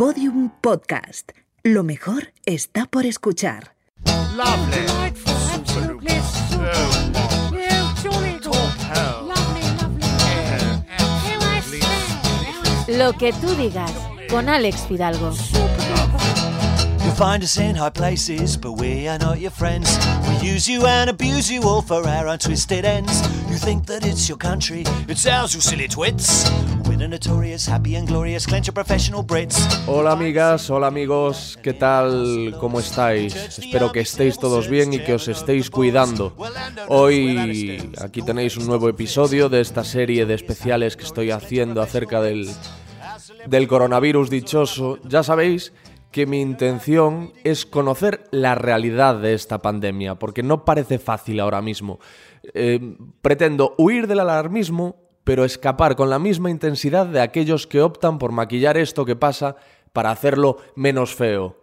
Podium Podcast. Lo mejor está por escuchar. Lovely. Lo que tú digas con Alex Fidalgo. Find us in high places, but we are not your friends. We use you and abuse you all for our ends. You think that it's your country, it's ours, you silly twits. Notorious, happy and glorious, professional. Hola amigas, hola amigos, ¿qué tal? ¿Cómo estáis? Espero que estéis todos bien y que os estéis cuidando. Hoy aquí tenéis un nuevo episodio de esta serie de especiales que estoy haciendo acerca del, del coronavirus dichoso. Ya sabéis que mi intención es conocer la realidad de esta pandemia, porque no parece fácil ahora mismo. Eh, pretendo huir del alarmismo, pero escapar con la misma intensidad de aquellos que optan por maquillar esto que pasa para hacerlo menos feo.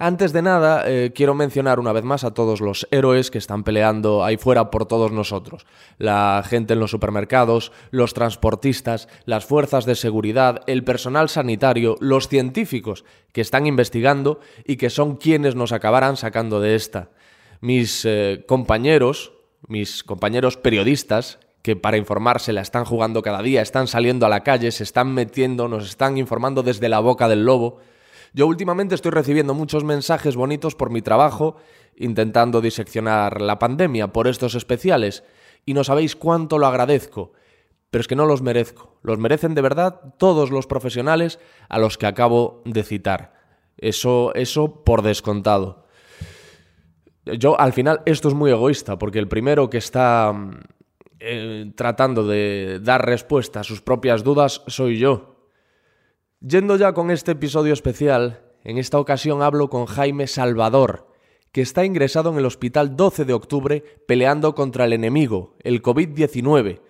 Antes de nada, eh, quiero mencionar una vez más a todos los héroes que están peleando ahí fuera por todos nosotros. La gente en los supermercados, los transportistas, las fuerzas de seguridad, el personal sanitario, los científicos que están investigando y que son quienes nos acabarán sacando de esta. Mis eh, compañeros, mis compañeros periodistas, que para informarse la están jugando cada día, están saliendo a la calle, se están metiendo, nos están informando desde la boca del lobo. Yo últimamente estoy recibiendo muchos mensajes bonitos por mi trabajo intentando diseccionar la pandemia por estos especiales y no sabéis cuánto lo agradezco, pero es que no los merezco. Los merecen de verdad todos los profesionales a los que acabo de citar. Eso, eso por descontado. Yo al final esto es muy egoísta porque el primero que está eh, tratando de dar respuesta a sus propias dudas soy yo. Yendo ya con este episodio especial, en esta ocasión hablo con Jaime Salvador, que está ingresado en el hospital 12 de octubre peleando contra el enemigo, el COVID-19,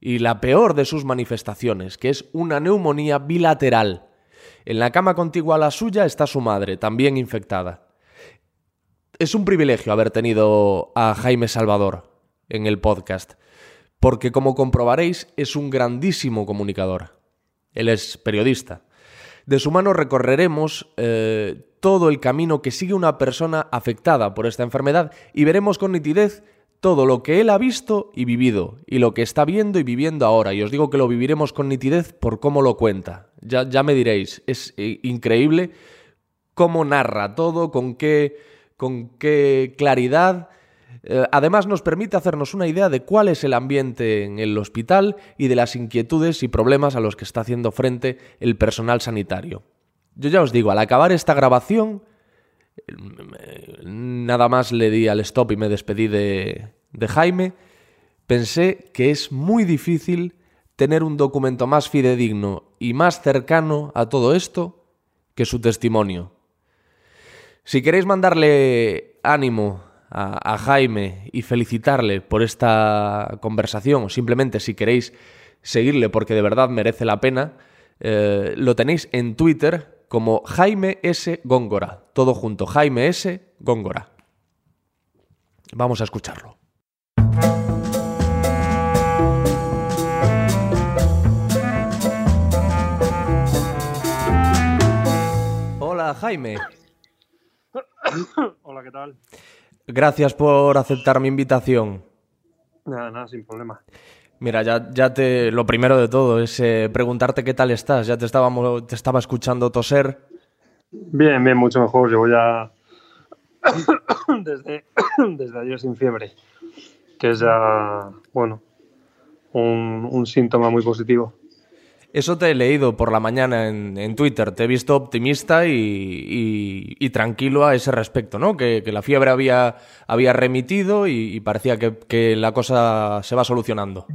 y la peor de sus manifestaciones, que es una neumonía bilateral. En la cama contigua a la suya está su madre, también infectada. Es un privilegio haber tenido a Jaime Salvador en el podcast, porque como comprobaréis es un grandísimo comunicador. Él es periodista. De su mano recorreremos eh, todo el camino que sigue una persona afectada por esta enfermedad y veremos con nitidez todo lo que él ha visto y vivido, y lo que está viendo y viviendo ahora. Y os digo que lo viviremos con nitidez por cómo lo cuenta. Ya, ya me diréis, es eh, increíble cómo narra todo, con qué, con qué claridad. Eh, además nos permite hacernos una idea de cuál es el ambiente en el hospital y de las inquietudes y problemas a los que está haciendo frente el personal sanitario. Yo ya os digo, al acabar esta grabación, nada más le di al stop y me despedí de, de Jaime, pensé que es muy difícil tener un documento más fidedigno y más cercano a todo esto que su testimonio. Si queréis mandarle ánimo a, Jaime y felicitarle por esta conversación, o simplemente si queréis seguirle porque de verdad merece la pena, eh, lo tenéis en Twitter como Jaime S. Góngora. Todo junto, Jaime S. Góngora. Vamos a escucharlo. Hola, Jaime. Hola, ¿qué tal? Gracias por aceptar mi invitación. Nada, nada, sin problema. Mira, ya, ya te. Lo primero de todo es eh, preguntarte qué tal estás. Ya te, estábamos, te estaba escuchando toser. Bien, bien, mucho mejor. Llevo ya. desde, desde ayer sin fiebre. Que es ya. Bueno. Un, un síntoma muy positivo. Eso te he leído por la mañana en, Twitter. Te he visto optimista y, tranquilo a ese respecto, ¿no? Que, la fiebre había, remitido y, parecía que, la cosa se va solucionando.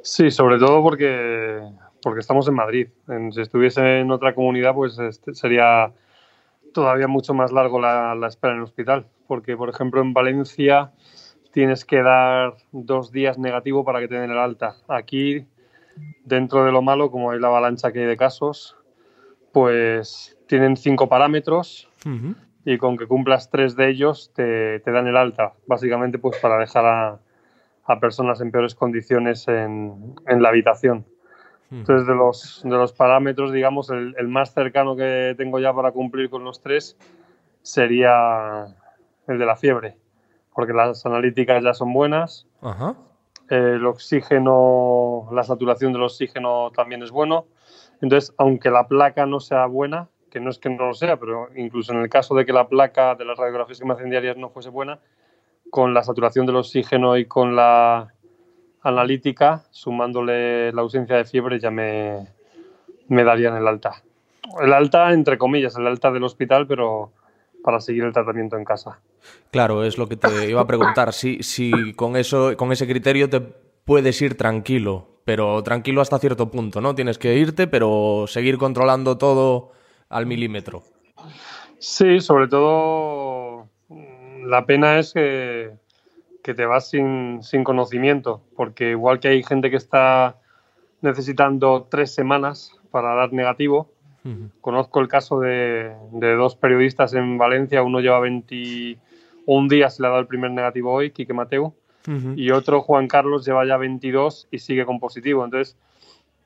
Sí, sobre todo porque, estamos en Madrid. Si estuviese en otra comunidad, pues este, sería todavía mucho más largo la, la espera en el hospital. Porque, por ejemplo, en Valencia tienes que dar dos días negativo para que te den el alta. Aquí dentro de lo malo, como hay la avalancha que hay de casos, pues tienen cinco parámetros uh -huh. y con que cumplas tres de ellos te, te, dan el alta, básicamente pues para dejar a, a personas en peores condiciones en, en la habitación. Entonces, de los, de los parámetros, digamos, el, el más cercano que tengo ya para cumplir con los tres sería el de la fiebre, porque las analíticas ya son buenas, el oxígeno, la saturación del oxígeno también es bueno. Entonces, aunque la placa no sea buena, que no es que no lo sea, pero incluso en el caso de que la placa de las radiografías que me hacen diarias no fuese buena, con la saturación del oxígeno y con la analítica, sumándole la ausencia de fiebre, ya me, me darían el alta. El alta, entre comillas, el alta del hospital, pero para seguir el tratamiento en casa. Claro, es lo que te iba a preguntar. Si, si con eso, con ese criterio te puedes ir tranquilo, pero tranquilo hasta cierto punto, ¿no? Tienes que irte, pero seguir controlando todo al milímetro. Sí, sobre todo mm, la pena es que, que te vas sin, sin conocimiento, porque igual que hay gente que está necesitando tres semanas para dar negativo. Conozco el caso de, de dos periodistas en Valencia, uno lleva 21 días y le ha dado el primer negativo hoy, Quique Mateu, Y otro, Juan Carlos, lleva ya 22 y sigue con positivo. Entonces,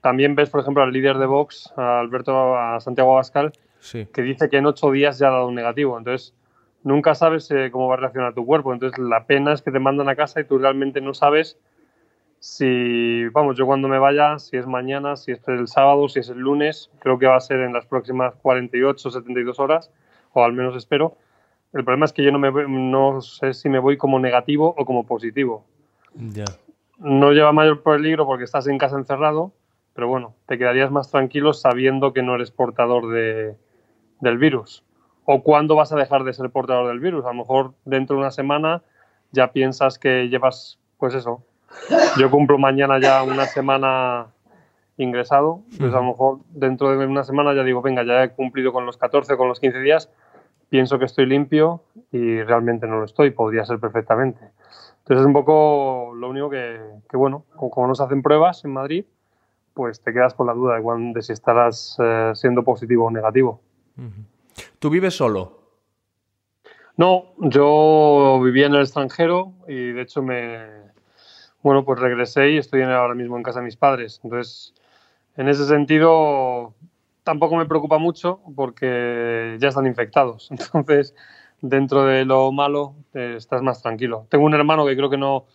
también ves, por ejemplo, al líder de Vox, a Alberto, a Santiago Abascal, Sí. que dice que en ocho días ya ha dado un negativo. Entonces, nunca sabes eh, cómo va a reaccionar tu cuerpo. Entonces, la pena es que te mandan a casa y tú realmente no sabes si, vamos, yo cuando me vaya, si es mañana, si es el sábado, si es el lunes, creo que va a ser en las próximas 48 o 72 horas, o al menos espero. El problema es que yo no, me, voy- no sé si me voy como negativo o como positivo. Ya. No lleva mayor peligro porque estás en casa encerrado, pero bueno, te quedarías más tranquilo sabiendo que no eres portador de, del virus. O cuándo vas a dejar de ser portador del virus. A lo mejor dentro de una semana ya piensas que llevas, pues eso. Yo cumplo mañana ya una semana ingresado, pues a lo mejor dentro de una semana ya digo, venga, ya he cumplido con los 14 o con los 15 días, pienso que estoy limpio y realmente no lo estoy, podría ser perfectamente. Entonces es un poco lo único que, que, bueno, como, como nos hacen pruebas en Madrid, pues te quedas con la duda de, de si estarás eh, siendo positivo o negativo. ¿Tú vives solo? No, yo vivía en el extranjero y de hecho me, bueno, pues regresé y estoy ahora mismo en casa de mis padres. Entonces, en ese sentido, tampoco me preocupa mucho porque ya están infectados. Entonces, dentro de lo malo, eh, estás más tranquilo. Tengo un hermano que creo que no,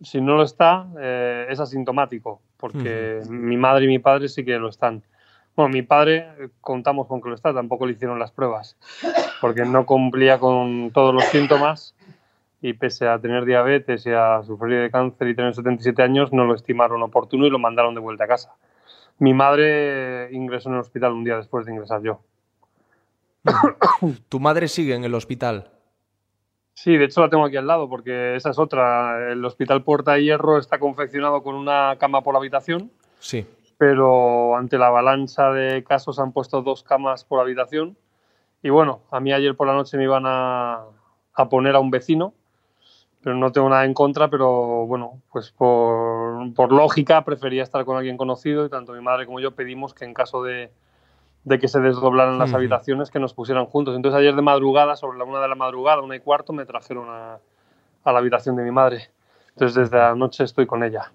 si no lo está, eh, es asintomático, porque mi madre y mi padre sí que lo están. Bueno, mi padre eh, contamos con que lo está, tampoco le hicieron las pruebas, porque no cumplía con todos los síntomas y pese a tener diabetes y a sufrir de cáncer y tener 77 años, no lo estimaron oportuno y lo mandaron de vuelta a casa. Mi madre ingresó en el hospital un día después de ingresar yo. ¿Tu madre sigue en el hospital? Sí, de hecho la tengo aquí al lado porque esa es otra. El hospital Puerta de Hierro está confeccionado con una cama por habitación, Sí. pero ante la avalancha de casos han puesto dos camas por habitación. Y bueno, a mí ayer por la noche me iban a, a poner a un vecino, pero no tengo nada en contra, pero bueno, pues por, por lógica prefería estar con alguien conocido y tanto mi madre como yo pedimos que en caso de, de que se desdoblaran las habitaciones que nos pusieran juntos. Entonces ayer de madrugada, sobre la una de la madrugada, una y cuarto, me trajeron a, a la habitación de mi madre. Entonces desde la noche estoy con ella.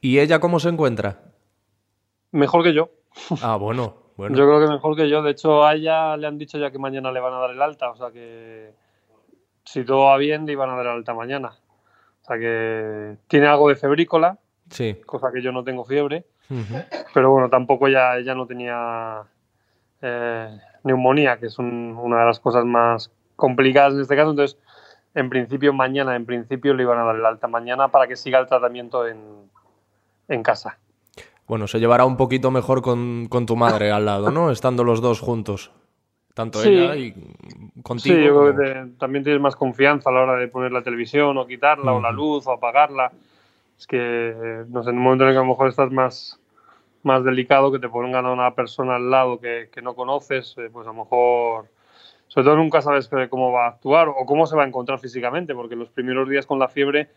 ¿Y ella cómo se encuentra? Mejor que yo. Ah, bueno, bueno. Yo creo que mejor que yo. De hecho, a ella le han dicho ya que mañana le van a dar el alta. O sea que si todo va bien, le iban a dar el alta mañana. O sea que tiene algo de febrícola, Sí. cosa que yo no tengo fiebre. Pero bueno, tampoco ella, ella no tenía eh, neumonía, que es un- una de las cosas más complicadas en este caso. Entonces, en principio, mañana, en principio, le iban a dar el alta mañana para que siga el tratamiento en, en casa. Bueno, se llevará un poquito mejor con, con tu madre al lado, ¿no? Estando los dos juntos. Tanto Sí. ella y contigo. Sí, yo creo que te- también tienes más confianza a la hora de poner la televisión o quitarla, o la luz o apagarla. Es que, no sé, en un momento en el que a lo mejor estás más, más delicado, que te pongan a una persona al lado que, que no conoces, eh, pues a lo mejor, sobre todo nunca sabes cómo va a actuar o cómo se va a encontrar físicamente, porque los primeros días con la fiebre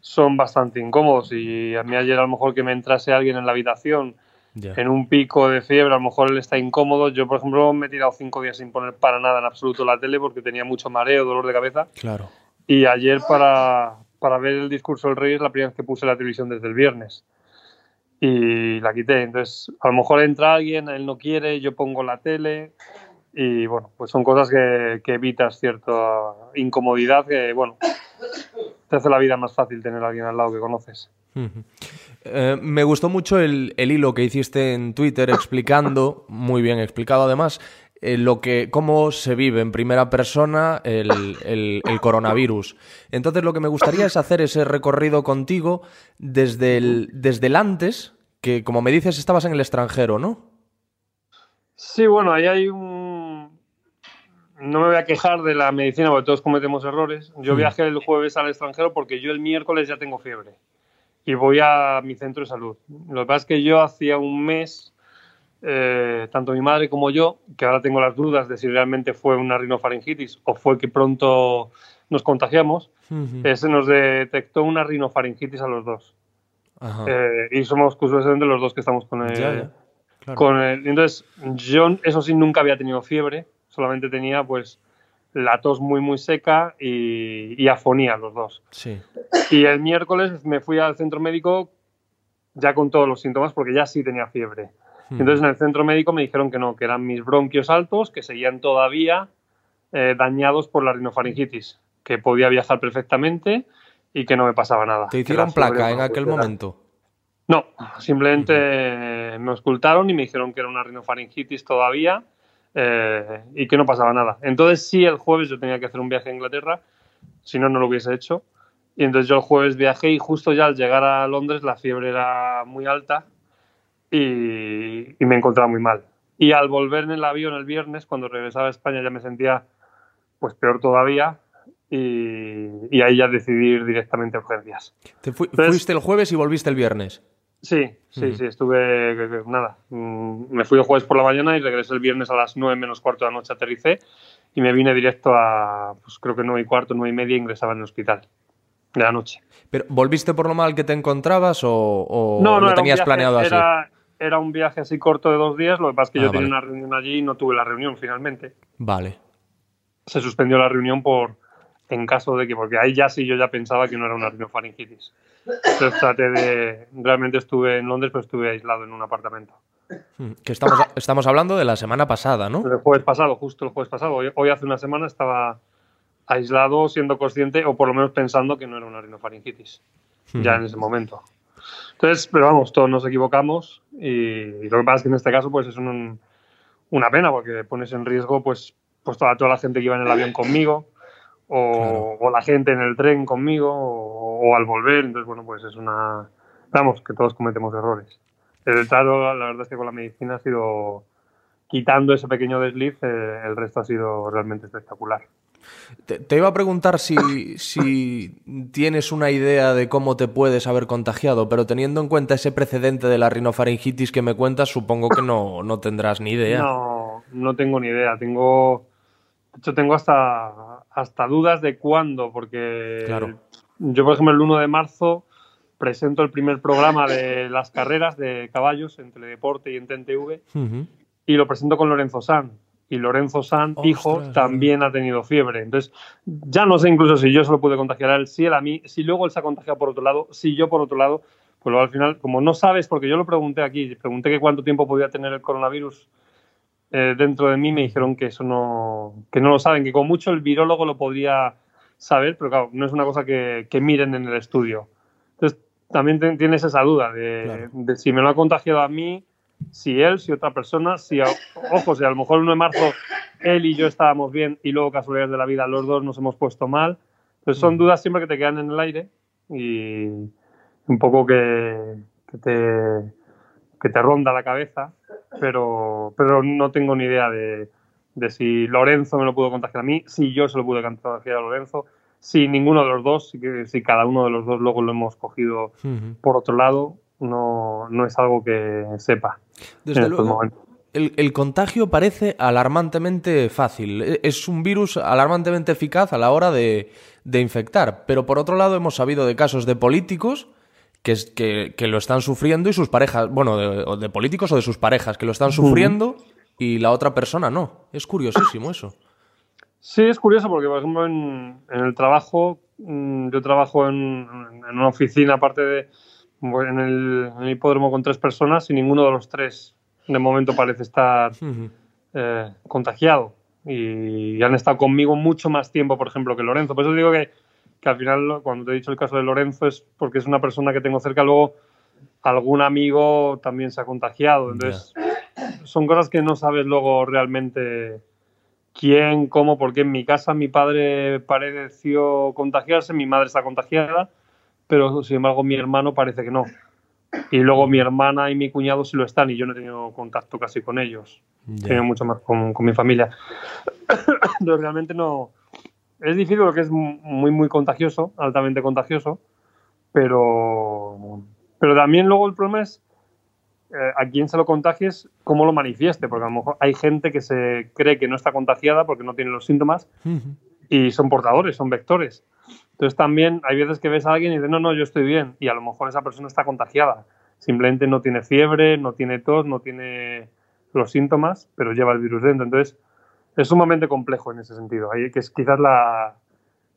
son bastante incómodos y a mí ayer a lo mejor que me entrase alguien en la habitación Ya. en un pico de fiebre, a lo mejor él está incómodo. Yo, por ejemplo, me he tirado cinco días sin poner para nada en absoluto la tele porque tenía mucho mareo, dolor de cabeza. Claro. Y ayer para, para ver el discurso del rey es la primera vez que puse la televisión desde el viernes. y la quité. Entonces, a lo mejor entra alguien, él no quiere, yo pongo la tele y bueno, pues son cosas que, que evitas cierta incomodidad que, bueno, te hace la vida más fácil tener a alguien al lado que conoces. Eh, me gustó mucho el, el hilo que hiciste en Twitter explicando, muy bien explicado además, eh, lo que, cómo se vive en primera persona el, el- el coronavirus. Entonces lo que me gustaría es hacer ese recorrido contigo desde el, desde el antes, que como me dices estabas en el extranjero, ¿no? Sí, bueno, ahí hay un... No me voy a quejar de la medicina porque todos cometemos errores. Yo Mm. viajé el jueves al extranjero porque yo el miércoles ya tengo fiebre y voy a mi centro de salud. Lo que pasa es que yo hacía un mes, eh, tanto mi madre como yo, que ahora tengo las dudas de si realmente fue una rinofaringitis o fue que pronto nos contagiamos, eh, se nos detectó una rinofaringitis a los dos. Ajá. Eh, y somos curiosamente los dos que estamos con el, Ya, ya, claro. con el- entonces, yo, eso sí, nunca había tenido fiebre, solamente tenía pues la tos muy, muy seca y, y afonía los dos. Sí. Y el miércoles me fui al centro médico ya con todos los síntomas porque ya sí tenía fiebre. Entonces en el centro médico me dijeron que no, que eran mis bronquios altos, que seguían todavía eh, dañados por la rinofaringitis, que podía viajar perfectamente y que no me pasaba nada. ¿Te hicieron placa en aquel momento? No, simplemente me ocultaron y me dijeron que era una rinofaringitis todavía eh, y que no pasaba nada. Entonces sí, el jueves yo tenía que hacer un viaje a Inglaterra, si no, no lo hubiese hecho. Y entonces yo el jueves viajé y justo ya al llegar a Londres la fiebre era muy alta y, y me encontraba muy mal. Y al volver en el avión el viernes, cuando regresaba a España ya me sentía pues peor todavía y, y ahí ya decidí ir directamente a urgencias. Te fui- Entonces- fuiste el jueves y volviste el viernes. Sí, sí, sí, estuve, que- que- nada, mm, me fui el jueves por la mañana y regresé el viernes a las 9 menos cuarto de la noche, aterricé y me vine directo a, pues creo que 9 y cuarto, 9 y media, ingresaba en el hospital de la noche. Pero, ¿Volviste por lo mal que te encontrabas o, o no, no, lo era tenías viaje- planeado así? Era, un viaje así corto de dos días, lo que pasa es que Ah, yo tenía vale. una reunión allí y no tuve la reunión finalmente. Vale. Se suspendió la reunión por en caso de que, porque ahí ya sí yo ya pensaba que no era una rinofaringitis. Entonces traté de, realmente estuve en Londres, pero estuve aislado en un apartamento. Mm, Que estamos, estamos hablando de la semana pasada, ¿no? El jueves pasado, justo el jueves pasado. Hoy, hoy hace una semana estaba aislado, siendo consciente, o por lo menos pensando que no era una rinofaringitis, ya en ese momento. Entonces, pero vamos, todos nos equivocamos y, y lo que pasa es que en este caso pues es un- una pena porque pones en riesgo pues, pues toda, toda la gente que iba en el avión conmigo o, o la gente en el tren conmigo o, o al volver. Entonces, bueno, pues es una... Vamos, que todos cometemos errores. El trato, la verdad es que con la medicina ha sido quitando ese pequeño desliz, eh, el resto ha sido realmente espectacular. Te, te iba a preguntar si, si tienes una idea de cómo te puedes haber contagiado, pero teniendo en cuenta ese precedente de la rinofaringitis que me cuentas, supongo que no, no tendrás ni idea. No, no tengo ni idea. Tengo, de hecho, tengo hasta, hasta dudas de cuándo, porque Claro. yo, por ejemplo, el 1 de marzo presento el primer programa de las carreras de caballos en Teledeporte y en TNTV y lo presento con Lorenzo San. Y Lorenzo San, Ostras, hijo, verdad. también ha tenido fiebre. Entonces, ya no sé incluso si yo se lo pude contagiar a él, si él a mí, si luego él se ha contagiado por otro lado, si yo por otro lado. Pues luego al final, como no sabes, porque yo lo pregunté aquí, pregunté que cuánto tiempo podía tener el coronavirus eh, dentro de mí, me dijeron que eso no, que no lo saben, que con mucho el virólogo lo podría saber, pero claro, no es una cosa que, que miren en el estudio. Entonces, también tienes esa duda de, Claro. de si me lo ha contagiado a mí, si él, si otra persona, si, a- ojo, si a lo mejor el 1 de marzo él y yo estábamos bien y luego casualidades de la vida los dos nos hemos puesto mal. Entonces son dudas siempre que te quedan en el aire y un poco que, que te, que te ronda la cabeza, pero, pero no tengo ni idea de, de si Lorenzo me lo pudo contagiar a mí, si yo se lo pude contagiar a Lorenzo, si ninguno de los dos, si, cada uno de los dos luego lo hemos cogido por otro lado, no, no es algo que sepa Desde luego, el, el contagio parece alarmantemente fácil. E- Es un virus alarmantemente eficaz a la hora de, de infectar. Pero por otro lado, hemos sabido de casos de políticos que, que, que lo están sufriendo y sus parejas, bueno, de, políticos o de sus parejas, que lo están sufriendo y la otra persona no. Es curiosísimo eso. Sí, es curioso porque, por ejemplo, en, en el trabajo, mm, yo trabajo en, en una oficina, aparte de, en el, en el hipódromo con tres personas y ninguno de los tres de momento parece estar Ujú. eh, contagiado. Y han estado conmigo mucho más tiempo, por ejemplo, que Lorenzo. Por eso digo que, que al final, cuando te he dicho el caso de Lorenzo, es porque es una persona que tengo cerca. Luego, algún amigo también se ha contagiado. Entonces, son cosas que no sabes luego realmente quién, cómo, porque en mi casa mi padre pareció contagiarse, mi madre está contagiada, pero sin embargo mi hermano parece que no. Y luego mi hermana y mi cuñado sí lo están y yo no he tenido contacto casi con ellos. He tenido mucho más con, con mi familia. Entonces realmente no... Es difícil porque es muy, muy contagioso, altamente contagioso, pero, pero también luego el problema es eh, a quién se lo contagies, cómo lo manifieste, porque a lo mejor hay gente que se cree que no está contagiada porque no tiene los síntomas y son portadores, son vectores. Entonces también hay veces que ves a alguien y dices, no, no, yo estoy bien, y a lo mejor esa persona está contagiada. Simplemente no tiene fiebre, no tiene tos, no tiene los síntomas, pero lleva el virus dentro. Entonces es sumamente complejo en ese sentido. Ahí que es quizás la,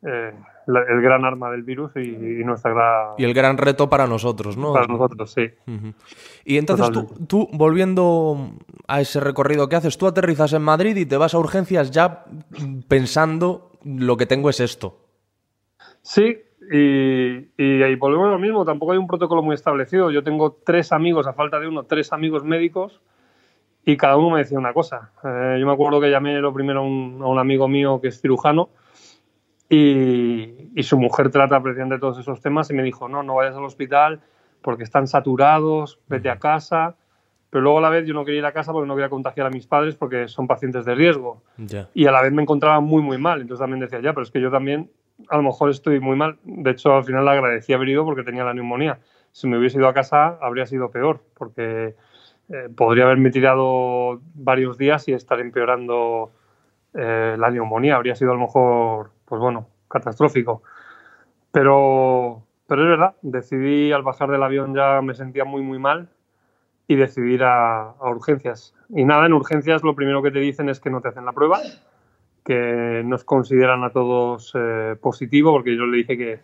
eh, la- el gran arma del virus y, y nuestra gran... Y el gran reto para nosotros, ¿no? para nosotros, sí. Y entonces tú, tú, volviendo a ese recorrido que haces, tú aterrizas en Madrid y te vas a urgencias ya pensando lo que tengo es esto. Sí, y, y ahí volvemos a lo mismo, tampoco hay un protocolo muy establecido. Yo tengo tres amigos, a falta de uno, tres amigos médicos, y cada uno me decía una cosa. Eh, yo me acuerdo que llamé lo primero a un, a un amigo mío que es cirujano, y, y su mujer trata precisamente todos esos temas, y me dijo, no, no vayas al hospital porque están saturados, vete a casa. Pero luego a la vez yo no quería ir a casa porque no quería contagiar a mis padres porque son pacientes de riesgo Ya. y a la vez me encontraba muy, muy mal. Entonces también decía, ya, pero es que yo también a lo mejor estoy muy mal. De hecho, al final le agradecí haber ido porque tenía la neumonía. Si me hubiese ido a casa, habría sido peor, porque eh, podría haberme tirado varios días y estar empeorando eh, la neumonía. Habría sido a lo mejor, pues bueno, catastrófico. Pero, pero es verdad, decidí al bajar del avión ya me sentía muy, muy mal y decidí ir a, a urgencias. Y nada, en urgencias lo primero que te dicen es que no te hacen la prueba, que nos consideran a todos eh, positivo, porque yo le dije que,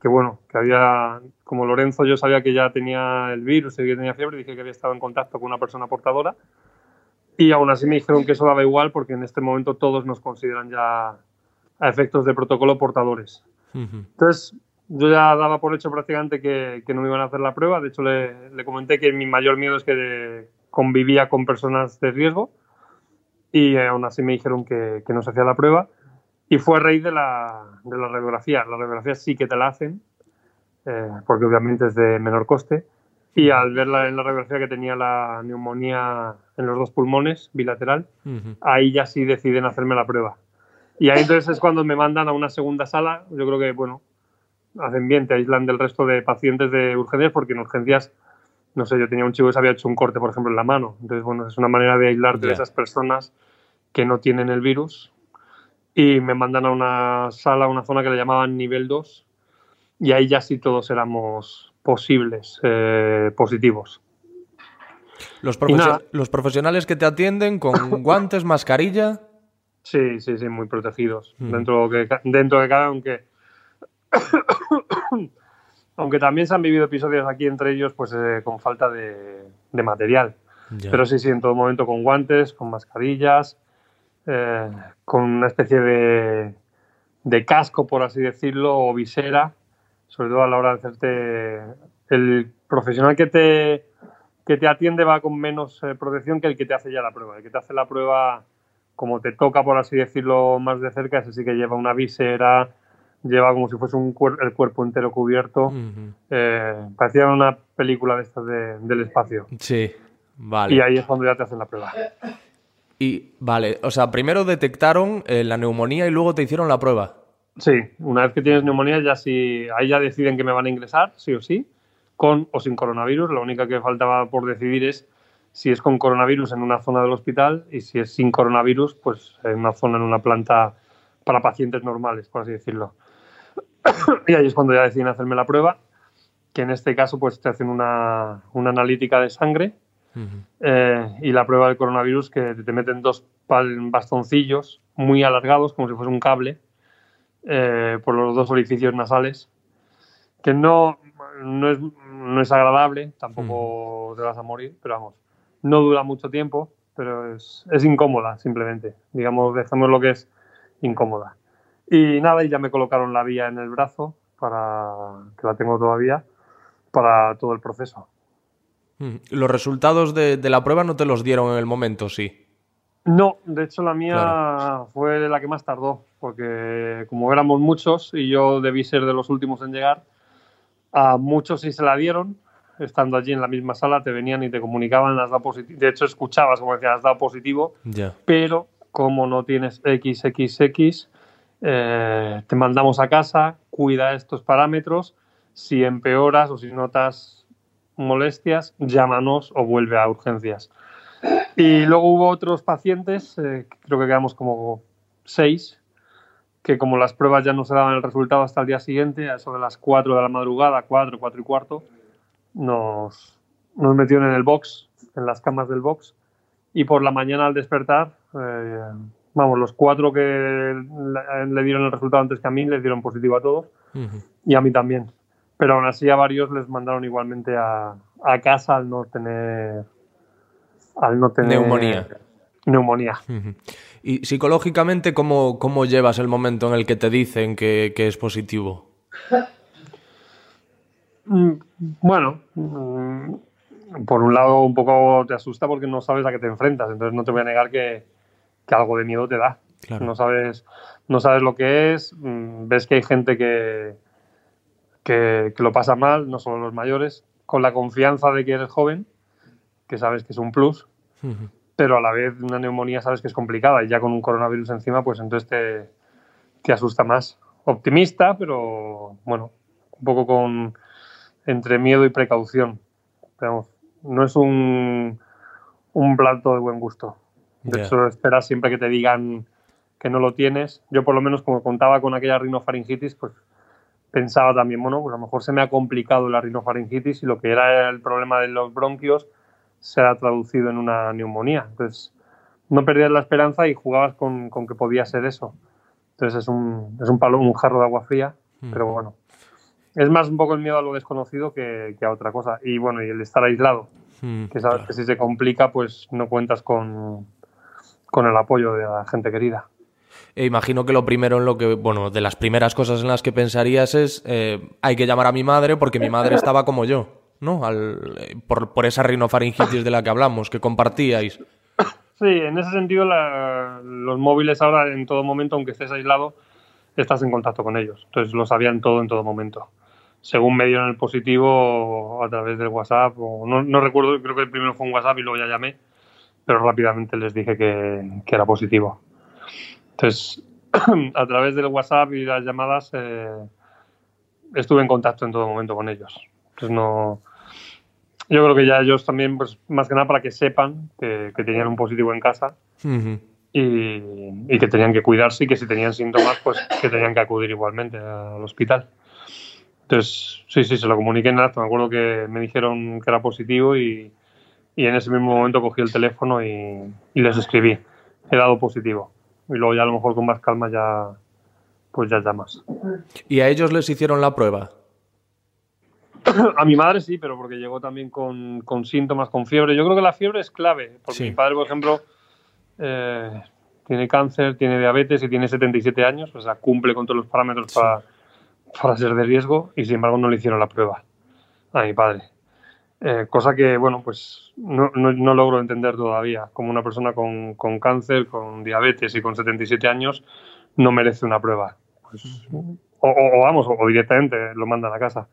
que, bueno, que había, como Lorenzo, yo sabía que ya tenía el virus, sabía que tenía fiebre, dije que había estado en contacto con una persona portadora. Y aún así me dijeron que eso daba igual, porque en este momento todos nos consideran ya a efectos de protocolo portadores. Ujú. Entonces, yo ya daba por hecho prácticamente que, que no me iban a hacer la prueba. De hecho, le, le comenté que mi mayor miedo es que convivía con personas de riesgo y aún así me dijeron que, que no se hacía la prueba. Y fue a raíz de la, de la radiografía. La radiografía sí que te la hacen, eh, porque obviamente es de menor coste. Y al ver la- en la radiografía que tenía la neumonía en los dos pulmones, bilateral, Ujú. ahí ya sí deciden hacerme la prueba. Y ahí entonces es cuando me mandan a una segunda sala. Yo creo que, bueno, hacen bien, te aíslan del resto de pacientes de urgencias, porque en urgencias, no sé, yo tenía un chico que se había hecho un corte, por ejemplo, en la mano. Entonces, bueno, es una manera de aislarte de Ya. esas personas que no tienen el virus. Y me mandan a una sala, a una zona que le llamaban nivel 2. Y ahí ya sí todos éramos posibles, eh, positivos. Los, profesionales que te atienden con guantes, mascarilla. Sí, sí, sí, muy protegidos. Mm. Dentro, que, dentro que cabe, aunque. Aunque también se han vivido episodios aquí entre ellos, pues eh, con falta de, de material. Ya. Pero sí, sí, en todo momento con guantes, con mascarillas, eh, con una especie de, de casco, por así decirlo, o visera, sobre todo a la hora de hacerte. El profesional que te, que te atiende va con menos eh, protección que el que te hace ya la prueba. El que te hace la prueba, como te toca, por así decirlo, más de cerca, ese sí que lleva una visera, lleva como si fuese un cuer- el cuerpo entero cubierto. Eh, parecía una película de estas de- del espacio. Sí, vale. Y ahí es cuando ya te hacen la prueba. Y vale, o sea, primero detectaron eh, la neumonía y luego te hicieron la prueba. Sí, una vez que tienes neumonía, ya sí, ahí ya deciden que me van a ingresar, sí o sí, con o sin coronavirus. Lo único que faltaba por decidir es si es con coronavirus en una zona del hospital y si es sin coronavirus, pues en una zona, en una planta para pacientes normales, por así decirlo. y ahí es cuando ya deciden hacerme la prueba, que en este caso pues te hacen una, una analítica de sangre eh, y la prueba del coronavirus que te meten dos bastoncillos muy alargados, como si fuese un cable, eh, por los dos orificios nasales, que no, no es no es agradable, tampoco te vas a morir, pero vamos, no dura mucho tiempo, pero es, es incómoda simplemente. Digamos, dejamos lo que es incómoda. Y nada, y ya me colocaron la vía en el brazo, para que la tengo todavía, para todo el proceso. Mm. Los resultados de, de, la prueba no te los dieron en el momento, sí. No, de hecho la mía claro. fue la que más tardó, porque como éramos muchos y yo debí ser de los últimos en llegar, a muchos sí se la dieron, estando allí en la misma sala, te venían y te comunicaban, dado positivo. De hecho, escuchabas como decías, has dado positivo, yeah. pero como no tienes XXX, eh, te mandamos a casa, cuida estos parámetros, si empeoras o si notas molestias, llámanos o vuelve a urgencias. Y luego hubo otros pacientes, eh, creo que quedamos como seis, que como las pruebas ya no se daban el resultado hasta el día siguiente, a eso de las 4 de la madrugada, 4, 4 y cuarto, nos, nos metieron en el box, en las camas del box, y por la mañana al despertar, eh, vamos, los cuatro que le dieron el resultado antes que a mí, les dieron positivo a todos, uh -huh. y a mí también. Pero aún así a varios les mandaron igualmente a, a casa al no tener al no tener neumonía. neumonía. Uh -huh. ¿Y psicológicamente cómo, cómo, llevas el momento en el que te dicen que, que es positivo? Mm, bueno, mm, por un lado un poco te asusta porque no sabes a qué te enfrentas, entonces no te voy a negar que, que algo de miedo te da. Claro. No, sabes, no sabes lo que es, mm, ves que hay gente que, que, que lo pasa mal, no solo los mayores, con la confianza de que eres joven, que sabes que es un plus, Uh -huh. pero a la vez una neumonía sabes que es complicada y ya con un coronavirus encima, pues entonces te, te asusta más. Optimista, pero bueno, un poco con entre miedo y precaución. Pero no es un, un plato de buen gusto. De Ya. hecho, esperas siempre que te digan que no lo tienes. Yo por lo menos como contaba con aquella rinofaringitis, pues pensaba también, bueno, pues a lo mejor se me ha complicado la rinofaringitis y lo que era el problema de los bronquios se ha traducido en una neumonía. Entonces, no perdías la esperanza y jugabas con, con que podía ser eso. Entonces es un, es un palo, un jarro de agua fría, Mm. pero bueno. Es más un poco el miedo a lo desconocido que, que a otra cosa. Y bueno, y el estar aislado, Mm, que sabes claro. que si se complica, pues no cuentas con, con el apoyo de la gente querida. E imagino que lo primero en lo que, bueno, de las primeras cosas en las que pensarías es eh, hay que llamar a mi madre porque mi madre estaba como yo, ¿no? Al, eh, por, por esa rinofaringitis de la que hablamos, que compartíais. Sí, en ese sentido la- los móviles ahora en todo momento, aunque estés aislado, estás en contacto con ellos. Entonces lo sabían todo en todo momento. Según me dieron el positivo a través del WhatsApp, o no, no recuerdo, creo que el primero fue un WhatsApp y luego ya llamé, pero rápidamente les dije que, que era positivo. Entonces, a través del WhatsApp y las llamadas eh, estuve en contacto en todo momento con ellos. Entonces no... Yo creo que ya ellos también, pues más que nada para que sepan que, que tenían un positivo en casa Ujú. y, y que tenían que cuidarse y que si tenían síntomas, pues que tenían que acudir igualmente al hospital. Entonces, sí, sí, se lo comuniqué en acto. Me acuerdo que me dijeron que era positivo y, y en ese mismo momento cogí el teléfono y, y les escribí. He dado positivo. Y luego ya a lo mejor con más calma ya, pues ya llamas. ¿Y a ellos les hicieron la prueba? A mi madre sí, pero porque llegó también con, con síntomas, con fiebre. Yo creo que la fiebre es clave, porque Sí. mi padre, por ejemplo, eh, tiene cáncer, tiene diabetes y tiene 77 años, o sea, cumple con todos los parámetros Sí. para, para ser de riesgo y sin embargo no le hicieron la prueba a mi padre. Eh, cosa que, bueno, pues no, no, no logro entender todavía. Como una persona con, con cáncer, con diabetes y con 77 años no merece una prueba. Pues, o, vamos, o directamente lo mandan a casa.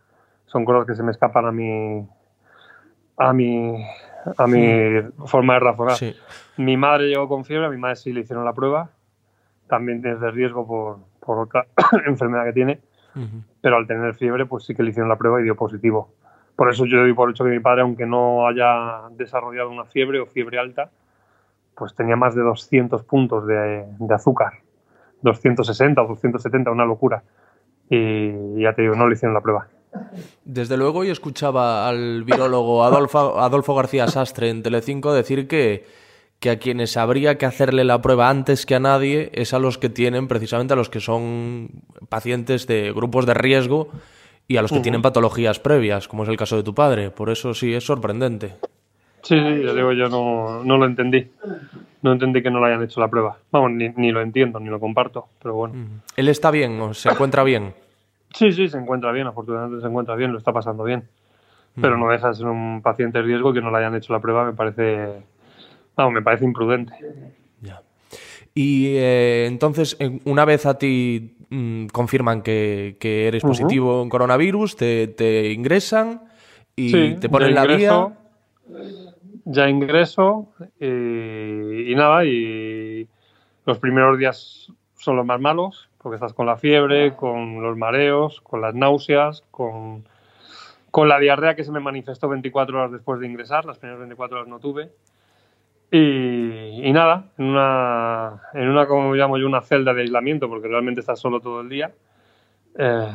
Son cosas que se me escapan a mi a mi a mi forma de razonar. Sí. Mi madre llegó con fiebre, a mi madre sí le hicieron la prueba. También es de riesgo por, por otra enfermedad que tiene, pero al tener fiebre, pues sí que le hicieron la prueba y dio positivo. Por eso yo doy por hecho que mi padre, aunque no haya desarrollado una fiebre o fiebre alta, pues tenía más de 200 puntos de, de azúcar. 260 o 270, una locura. Y ya te digo, no le hicieron la prueba. Desde luego hoy escuchaba al virólogo Adolfo, Adolfo García Sastre en Telecinco decir que, que a quienes habría que hacerle la prueba antes que a nadie es a los que tienen, precisamente a los que son pacientes de grupos de riesgo y a los que tienen patologías previas, como es el caso de tu padre. Por eso sí es sorprendente. Sí, sí, yo digo, yo no, no lo entendí. No entendí que no le hayan hecho la prueba. Vamos, ni, ni lo entiendo, ni lo comparto, pero bueno. ¿Él está bien o se encuentra bien? Sí, sí, se encuentra bien, afortunadamente se encuentra bien, lo está pasando bien. Pero no deja de ser un paciente de riesgo que no le hayan hecho la prueba, me parece, vamos, me parece imprudente. Ya. Y eh, entonces, en- una vez a ti mm, confirman que, que eres positivo en coronavirus, te, te ingresan y Sí, te ponen la ingreso, vía. Ya ingreso y, y nada, y los primeros días son los más malos, porque estás con la fiebre, con los mareos, con las náuseas, con, con la diarrea que se me manifestó 24 horas después de ingresar, las primeras 24 horas no tuve. Y, y nada, en una, en una, como llamo yo, una celda de aislamiento, porque realmente estás solo todo el día. Eh,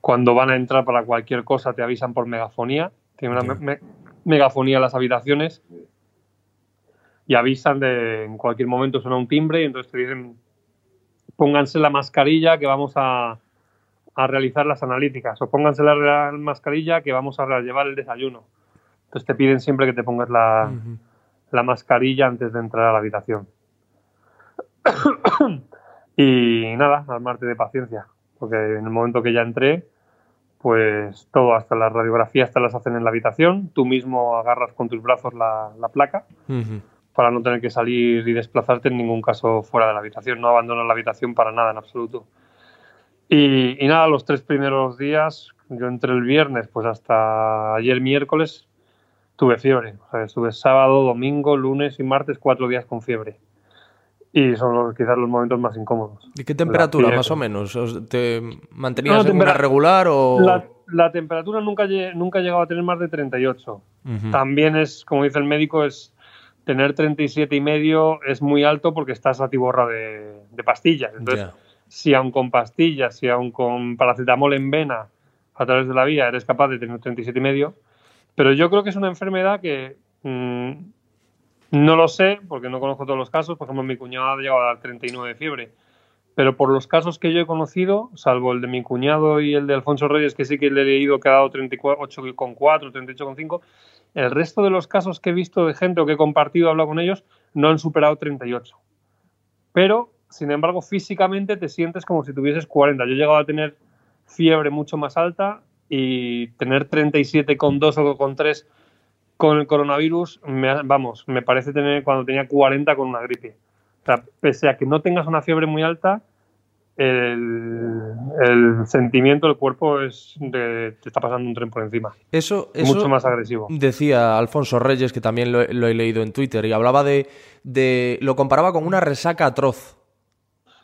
cuando van a entrar para cualquier cosa te avisan por megafonía. Tiene una me- me- megafonía en las habitaciones y avisan de en cualquier momento suena un timbre y entonces te dicen pónganse la mascarilla que vamos a, a realizar las analíticas o pónganse la la mascarilla que vamos a llevar el desayuno. Entonces te piden siempre que te pongas la, la mascarilla antes de entrar a la habitación. y nada, armarte de paciencia, porque en el momento que ya entré, pues todo, hasta las radiografías te las hacen en la habitación, tú mismo agarras con tus brazos la, la placa para no tener que salir y desplazarte en ningún caso fuera de la habitación, no abandonas la habitación para nada en absoluto. Y, y nada, los tres primeros días, yo entré el viernes, pues hasta ayer miércoles tuve fiebre. O sea, estuve sábado, domingo, lunes y martes cuatro días con fiebre. Y son los- quizás los momentos más incómodos. ¿Y qué temperatura, más o menos? ¿Os- ¿Te mantenías No, en regular o...? La, la temperatura nunca, nunca ha llegado a tener más de 38. Ujú. También es, como dice el médico, es tener 37 y medio es muy alto porque estás atiborra de, de pastillas. Entonces, Ya. si aún con pastillas, si aún con paracetamol en vena a través de la vía eres capaz de tener 37 y medio, pero yo creo que es una enfermedad que mm, no lo sé porque no conozco todos los casos. Por ejemplo, mi cuñado ha llegado a dar 39 de fiebre. Pero por los casos que yo he conocido, salvo el de mi cuñado y el de Alfonso Reyes, que sí que le he leído que ha dado 38,4, 38,5, el resto de los casos que he visto de gente o que he compartido, hablado con ellos, no han superado 38. Pero, sin embargo, físicamente te sientes como si tuvieses 40. Yo he llegado a tener fiebre mucho más alta y tener 37,2 o con 3 con el coronavirus, me vamos, me parece tener cuando tenía 40 con una gripe. O sea, pese a que no tengas una fiebre muy alta, el, el sentimiento del cuerpo es de te está pasando un tren por encima. Eso, eso Mucho más agresivo. decía Alfonso Reyes, que también lo, he- lo he leído en Twitter, y hablaba de, de... Lo comparaba con una resaca atroz.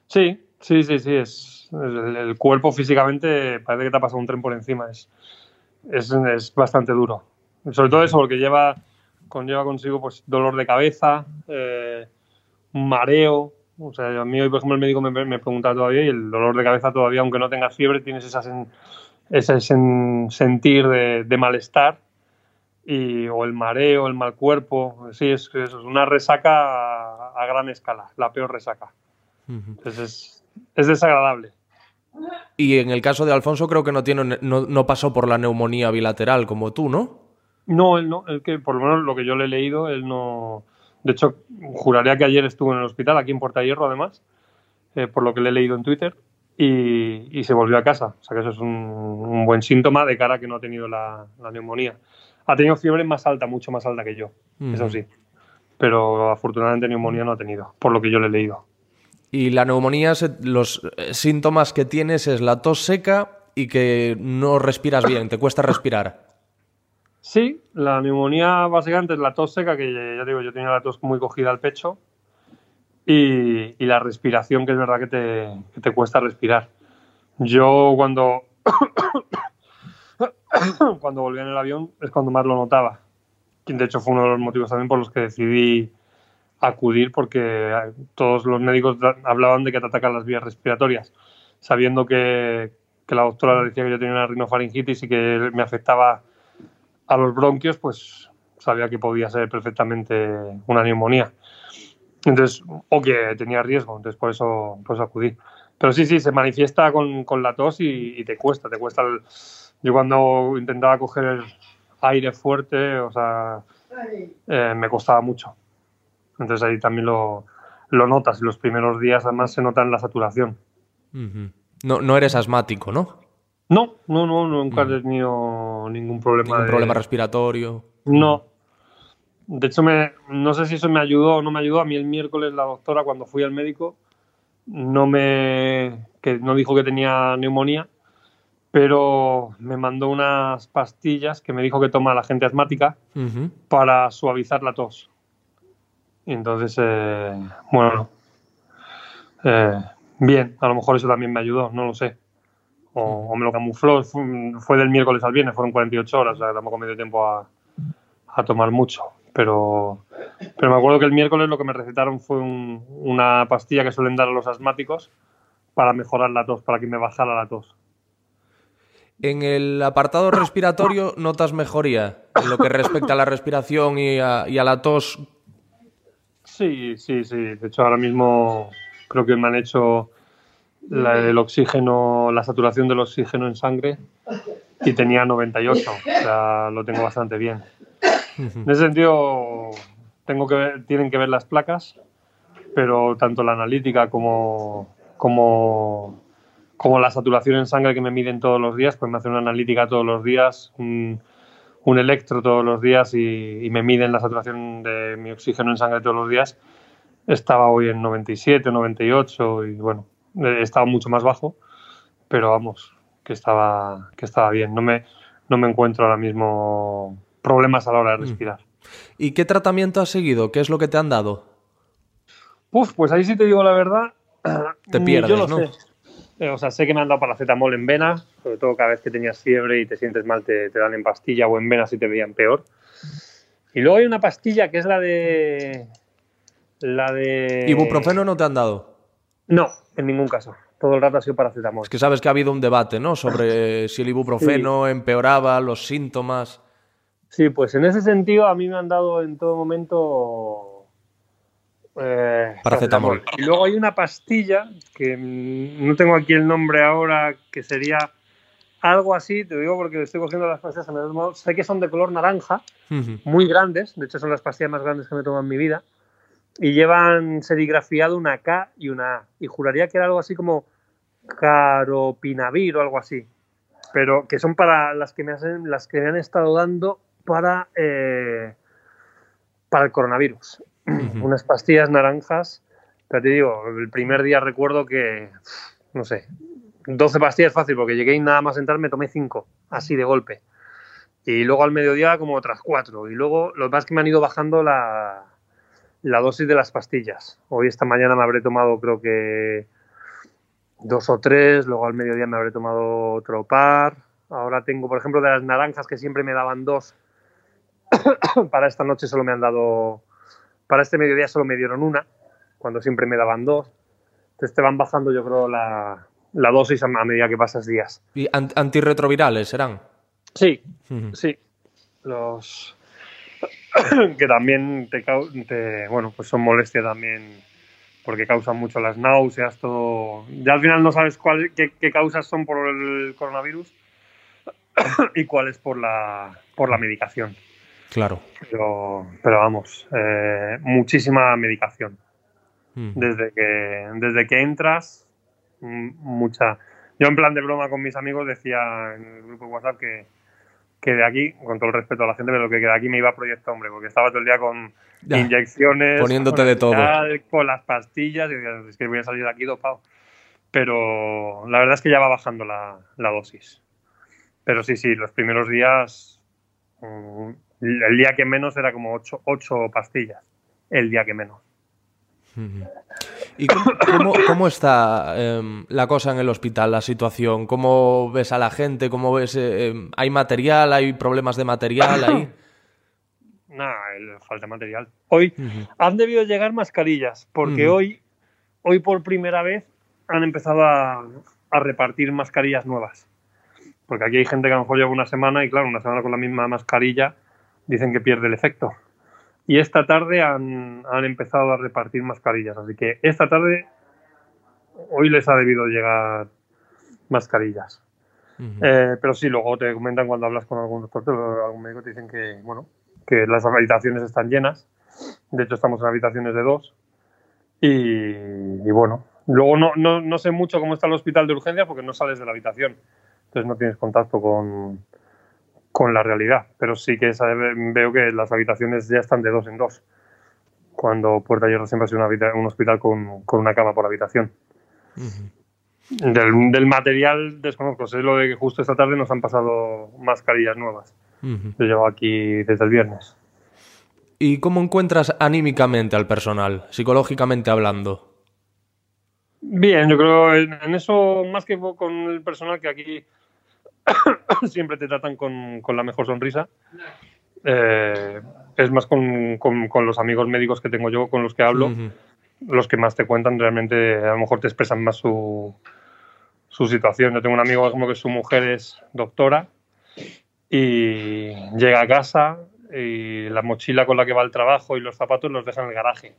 Sí, sí, sí, sí. Es, el, el cuerpo físicamente parece que te ha pasado un tren por encima. Es, es, es bastante duro. Sobre todo eso, porque lleva, conlleva consigo pues, dolor de cabeza, eh, mareo. O sea, a mí hoy, por ejemplo, el médico me, me pregunta todavía y el dolor de cabeza todavía, aunque no tengas fiebre, tienes esa sen- ese sen- sentir de, de malestar y, o el mareo, el mal cuerpo. Sí, es, es una resaca a, a gran escala, la peor resaca. Entonces es, es desagradable. Y en el caso de Alfonso creo que no, tiene, no, no pasó por la neumonía bilateral como tú, ¿no? No, él no, el que por lo menos lo que yo le he leído, él no. De hecho, juraría que ayer estuvo en el hospital, aquí en Puerta Hierro, además, eh, por lo que le he leído en Twitter, y, y se volvió a casa. O sea que eso es un, un buen síntoma de cara a que no ha tenido la, la neumonía. Ha tenido fiebre más alta, mucho más alta que yo, eso sí. Pero afortunadamente neumonía no ha tenido, por lo que yo le he leído. Y la neumonía, los eh, síntomas que tienes es la tos seca y que no respiras bien, te cuesta respirar. Sí, la neumonía básicamente es la tos seca, que ya digo, yo tenía la tos muy cogida al pecho, y, y la respiración, que es verdad que te, que te cuesta respirar. Yo cuando, cuando volví en el avión es cuando más lo notaba. De hecho, fue uno de los motivos también por los que decidí acudir, porque todos los médicos hablaban de que te atacan las vías respiratorias, sabiendo que, que la doctora decía que yo tenía una rinofaringitis y que me afectaba a los bronquios, pues sabía que podía ser perfectamente una neumonía. Entonces, o que tenía riesgo, entonces por eso pues acudí. Pero sí, sí, se manifiesta con, con la tos y, y te cuesta, te cuesta yo cuando intentaba coger aire fuerte, o sea, eh, me costaba mucho. Entonces ahí también lo, lo notas. Los primeros días además se nota en la saturación. Ujú. no, no eres asmático, ¿no? No, no, no, nunca he tenido ningún problema. Ningún de- problema respiratorio. No. De hecho, me, no sé si eso me ayudó o no me ayudó. A mí el miércoles la doctora, cuando fui al médico, no me que no dijo que tenía neumonía, pero me mandó unas pastillas que me dijo que toma la gente asmática Ujú. para suavizar la tos. Y entonces, eh, bueno, eh, bien, a lo mejor eso también me ayudó, no lo sé. O, me lo camufló, fue, del miércoles al viernes, fueron 48 horas, o sea, tampoco me dio tiempo a, a tomar mucho. Pero, pero me acuerdo que el miércoles lo que me recetaron fue un- una pastilla que suelen dar a los asmáticos para mejorar la tos, para que me bajara la tos. En el apartado respiratorio notas mejoría en lo que respecta a la respiración y a la tos. Sí, sí, sí. De hecho, ahora mismo creo que me han hecho la, el oxígeno, la saturación del oxígeno en sangre y tenía 98. O sea, lo tengo bastante bien. En ese sentido, tengo que ver- tienen que ver las placas, pero tanto la analítica como, como, como la saturación en sangre que me miden todos los días, pues me hacen una analítica todos los días, un electro todos los días y, y me miden la saturación de mi oxígeno en sangre todos los días. Estaba hoy en 97, 98 y bueno, estaba mucho más bajo, pero vamos, que estaba, que estaba bien. No me, no me encuentro ahora mismo problemas a la hora de respirar. ¿Y qué tratamiento has seguido? ¿Qué es lo que te han dado? Uf, pues ahí sí te digo la verdad. Te pierdes, yo lo ¿no? sé. Eh, O sea, sé que me han dado paracetamol en vena, sobre todo cada vez que tenías fiebre y te sientes mal te, te dan en pastilla o en vena si te veían peor. Y luego hay una pastilla que es la de... La de... ¿Ibuprofeno no te han dado? No, en ningún caso. Todo el rato ha sido paracetamol. Es que sabes que ha habido un debate, ¿no? Sobre si el ibuprofeno empeoraba los síntomas. Sí, pues en ese sentido a mí me han dado en todo momento eh, Paracetamol. Y luego hay una pastilla que mm, no tengo aquí el nombre ahora, que sería algo así, te digo porque estoy cogiendo las pastillas, en el modo- sé que son de color naranja, muy grandes, de hecho son las pastillas más grandes que me tomo en mi vida, y llevan serigrafiado una K y una A, y juraría que era algo así como caropinavir o algo así, pero que son para las que me, hacen, las que me han estado dando para, eh, para el coronavirus. Unas pastillas naranjas, pero te digo, el primer día recuerdo que, no sé, 12 pastillas fácil, porque llegué y nada más entrar me tomé 5, así de golpe. Y luego al mediodía como otras 4. Y luego lo que pasa es que me han ido bajando la, la dosis de las pastillas. Hoy esta mañana me habré tomado creo que dos o tres, luego al mediodía me habré tomado otro par. Ahora tengo, por ejemplo, de las naranjas que siempre me daban dos. para esta noche solo me han dado, para este mediodía solo me dieron una, cuando siempre me daban dos. Entonces te van bajando yo creo la, la dosis a medida que pasas días. ¿Y an- antirretrovirales serán? Sí. Sí, los que también te, te- bueno, pues son molestia también porque causan mucho las náuseas, todo. Ya al final no sabes cuál, qué, qué causas son por el coronavirus y cuáles por la por la medicación. Claro. Pero, pero vamos, eh, muchísima medicación. Desde que, desde que entras, mm, mucha. Yo en plan de broma con mis amigos decía en el grupo de WhatsApp que, que de aquí, con todo el respeto a la gente, pero que de aquí me iba a proyecto hombre, porque estaba todo el día con Ya, inyecciones, poniéndote con de todo. con las pastillas, y decía, es que voy a salir de aquí dopado. Pero la verdad es que ya va bajando la, la dosis. Pero sí, sí, los primeros días, mm, el día que menos era como ocho, ocho pastillas, el día que menos. ¿Y cómo, cómo- cómo está em, la cosa en el hospital, la situación? ¿Cómo ves a la gente? ¿Cómo ves? eh, em, ¿Hay material? ¿Hay problemas de material ahí? Nada, falta material. Hoy han debido llegar mascarillas, porque hoy, hoy por primera vez han empezado a, a repartir mascarillas nuevas. Porque aquí hay gente que a lo mejor lleva una semana y claro, una semana con la misma mascarilla dicen que pierde el efecto. Y esta tarde han, han empezado a repartir mascarillas, así que esta tarde, hoy les ha debido llegar mascarillas. Eh, pero sí, luego te comentan cuando hablas con algún doctor, algún médico, te dicen que, bueno, que las habitaciones están llenas. De hecho, estamos en habitaciones de dos. Y, bueno, luego no, no, no, sé mucho cómo está el hospital de urgencias porque no sales de la habitación. Entonces no tienes contacto con, con la realidad. Pero sí que veo que las habitaciones ya están de dos en dos. Cuando Puerta Hierro siempre ha sido un hospital con, con, una cama por habitación. del, del, material desconozco. Sé lo de que justo esta tarde nos han pasado mascarillas nuevas. Yo llevo aquí desde el viernes. ¿Y cómo encuentras anímicamente al personal, psicológicamente hablando? Bien, yo creo en, eso, más que con el personal que aquí siempre te tratan con, la mejor sonrisa, eh, es más con, los amigos médicos que tengo yo, con los que hablo, los que más te cuentan, realmente a lo mejor te expresan más su, su situación. Yo tengo un amigo como que su mujer es doctora y llega a casa y la mochila con la que va al trabajo y los zapatos los deja en el garaje.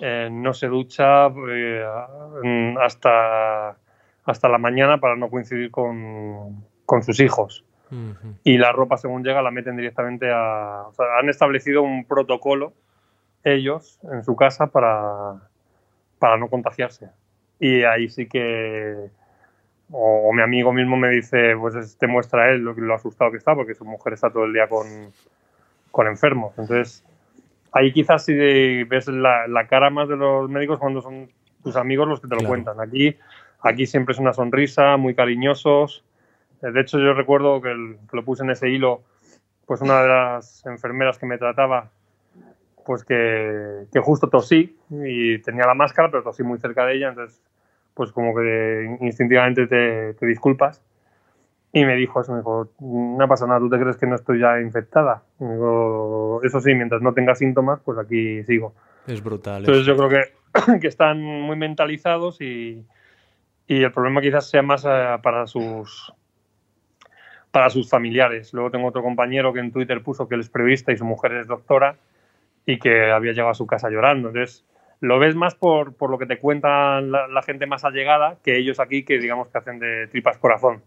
Eh, no se ducha eh, hasta, hasta la mañana para no coincidir con, con sus hijos. Y la ropa, según llega, la meten directamente a... O sea, han establecido un protocolo ellos en su casa para, para no contagiarse. Y ahí sí que o, mi amigo mismo me dice, pues te muestra él lo, lo asustado que está, porque su mujer está todo el día con, con enfermos. Entonces, ahí quizás si ves la, cara más de los médicos cuando son tus amigos los que te lo cuentan. Aquí, aquí siempre es una sonrisa, muy cariñosos. Eh, de hecho, yo recuerdo que, lo puse en ese hilo, pues una de las enfermeras que me trataba, pues que, que justo tosí y tenía la máscara, pero tosí muy cerca de ella, entonces pues como que instintivamente te, disculpas. Y me dijo eso, me dijo, no pasa nada, ¿tú te crees que no estoy ya infectada? digo, eso sí, mientras no tenga síntomas, pues aquí sigo. Es brutal. Entonces yo creo que, que, están muy mentalizados y, y el problema quizás sea más eh, para sus para sus familiares. Luego tengo otro compañero que en Twitter puso que él es periodista y su mujer es doctora y que había llegado a su casa llorando. Entonces, lo ves más por, por lo que te cuentan la, gente más allegada que ellos aquí que digamos que hacen de tripas corazón.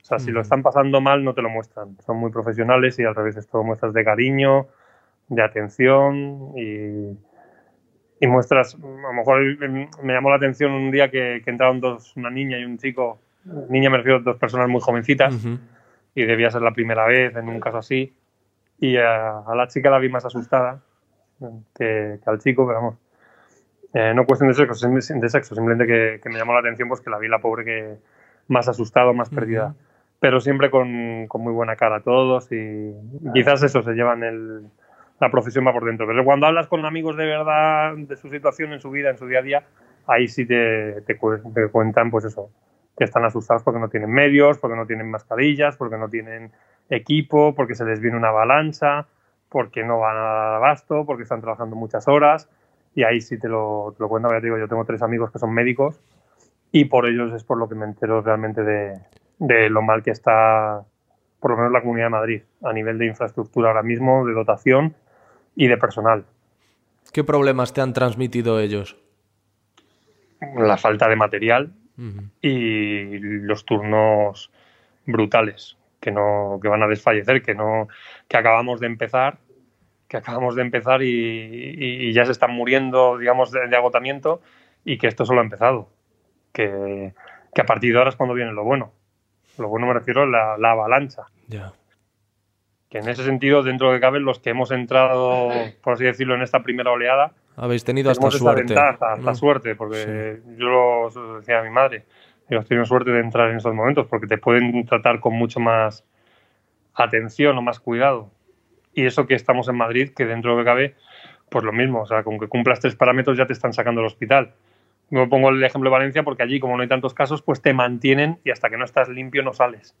O sea, si lo están pasando mal no te lo muestran. Son muy profesionales y al revés esto muestras de cariño, de atención y, y muestras, a lo mejor me llamó la atención un día que, que entraron dos, una niña y un chico, niña me refiero a dos personas muy jovencitas y debía ser la primera vez en un caso así y a, la chica la vi más asustada que, que al chico, pero vamos, eh, no cuestión de sexo, de sexo simplemente que, me llamó la atención pues que la vi la pobre que más asustado, más perdida. Pero siempre con, con, muy buena cara todos y quizás eso se llevan el, la profesión va por dentro. Pero cuando hablas con amigos de verdad de su situación en su vida, en su día a día, ahí sí te, te, te cuentan pues eso, que están asustados porque no tienen medios, porque no tienen mascarillas, porque no tienen equipo, porque se les viene una avalancha, porque no van a dar abasto, porque están trabajando muchas horas y ahí sí te lo, te lo cuento, ya te digo, yo tengo tres amigos que son médicos y por ellos es por lo que me entero realmente de, de lo mal que está, por lo menos la Comunidad de Madrid, a nivel de infraestructura ahora mismo, de dotación y de personal. ¿Qué problemas te han transmitido ellos? La falta de material y los turnos brutales que no que van a desfallecer, que no que acabamos de empezar que acabamos de empezar y, ya se están muriendo, digamos, de, agotamiento y que esto solo ha empezado. Que, a partir de ahora es cuando viene lo bueno. Lo bueno me refiero a la, avalancha. Que en ese sentido, dentro de cabe, los que hemos entrado, por así decirlo, en esta primera oleada, habéis tenido hasta suerte. hasta mm. suerte, porque yo lo decía a mi madre, yo he tenido suerte de entrar en estos momentos, porque te pueden tratar con mucho más atención o más cuidado y eso que estamos en Madrid, que dentro de lo que cabe, pues lo mismo, o sea, con que cumplas tres parámetros ya te están sacando del hospital. Me pongo el ejemplo de Valencia porque allí, como no hay tantos casos, pues te mantienen y hasta que no estás limpio no sales.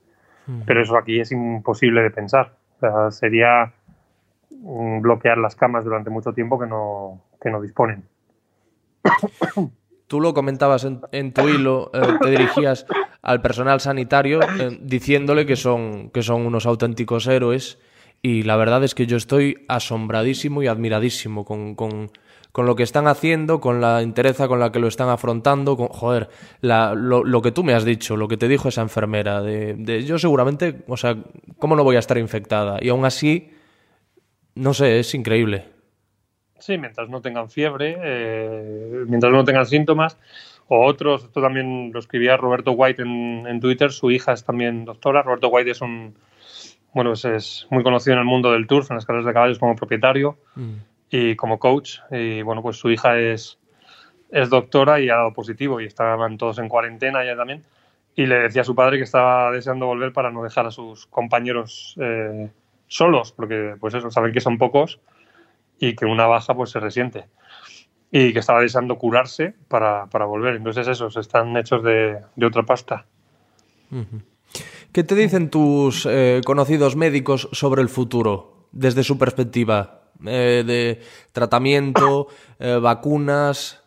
Pero eso aquí es imposible de pensar. O sea, sería bloquear las camas durante mucho tiempo que no, que no disponen. Tú lo comentabas en, tu hilo, eh, te dirigías al personal sanitario eh, diciéndole que son, que son unos auténticos héroes y la verdad es que yo estoy asombradísimo y admiradísimo con, con lo que están haciendo, con la entereza con la que lo están afrontando, con, joder, la, lo, lo, que tú me has dicho, lo que te dijo esa enfermera, de, de, yo seguramente, o sea, ¿cómo no voy a estar infectada? Y aún así, no sé, es increíble. Sí, mientras no tengan fiebre, eh, mientras no tengan síntomas, o otros, esto también lo escribía Roberto White en, en, Twitter, su hija es también doctora, Roberto White es un, bueno, es, es muy conocido en el mundo del turf, en las carreras de caballos como propietario mm. y como coach, y bueno, pues su hija es, es doctora y ha dado positivo y estaban todos en cuarentena ya también, y le decía a su padre que estaba deseando volver para no dejar a sus compañeros eh, solos, porque pues eso, saben que son pocos y que una baja pues se resiente y que estaba deseando curarse para, para volver. Entonces esos están hechos de, de otra pasta. ¿Qué te dicen tus eh, conocidos médicos sobre el futuro, desde su perspectiva? Eh, de tratamiento, eh, vacunas.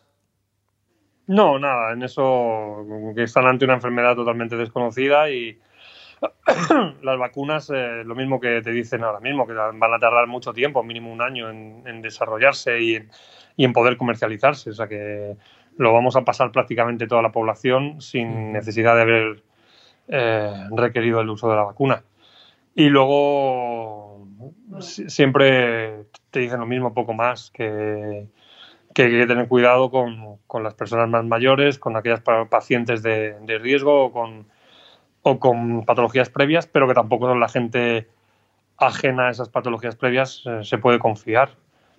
No, nada, en eso que están ante una enfermedad totalmente desconocida y las vacunas, eh, lo mismo que te dicen ahora mismo, que van a tardar mucho tiempo, mínimo un año, en, en desarrollarse y en, y en, poder comercializarse. O sea que lo vamos a pasar prácticamente toda la población sin necesidad de haber eh, requerido el uso de la vacuna. Y luego siempre te dicen lo mismo, poco más, que, que hay que tener cuidado con, con, las personas más mayores, con aquellas pacientes de, de riesgo con o con patologías previas, pero que tampoco la gente ajena a esas patologías previas eh, se puede confiar.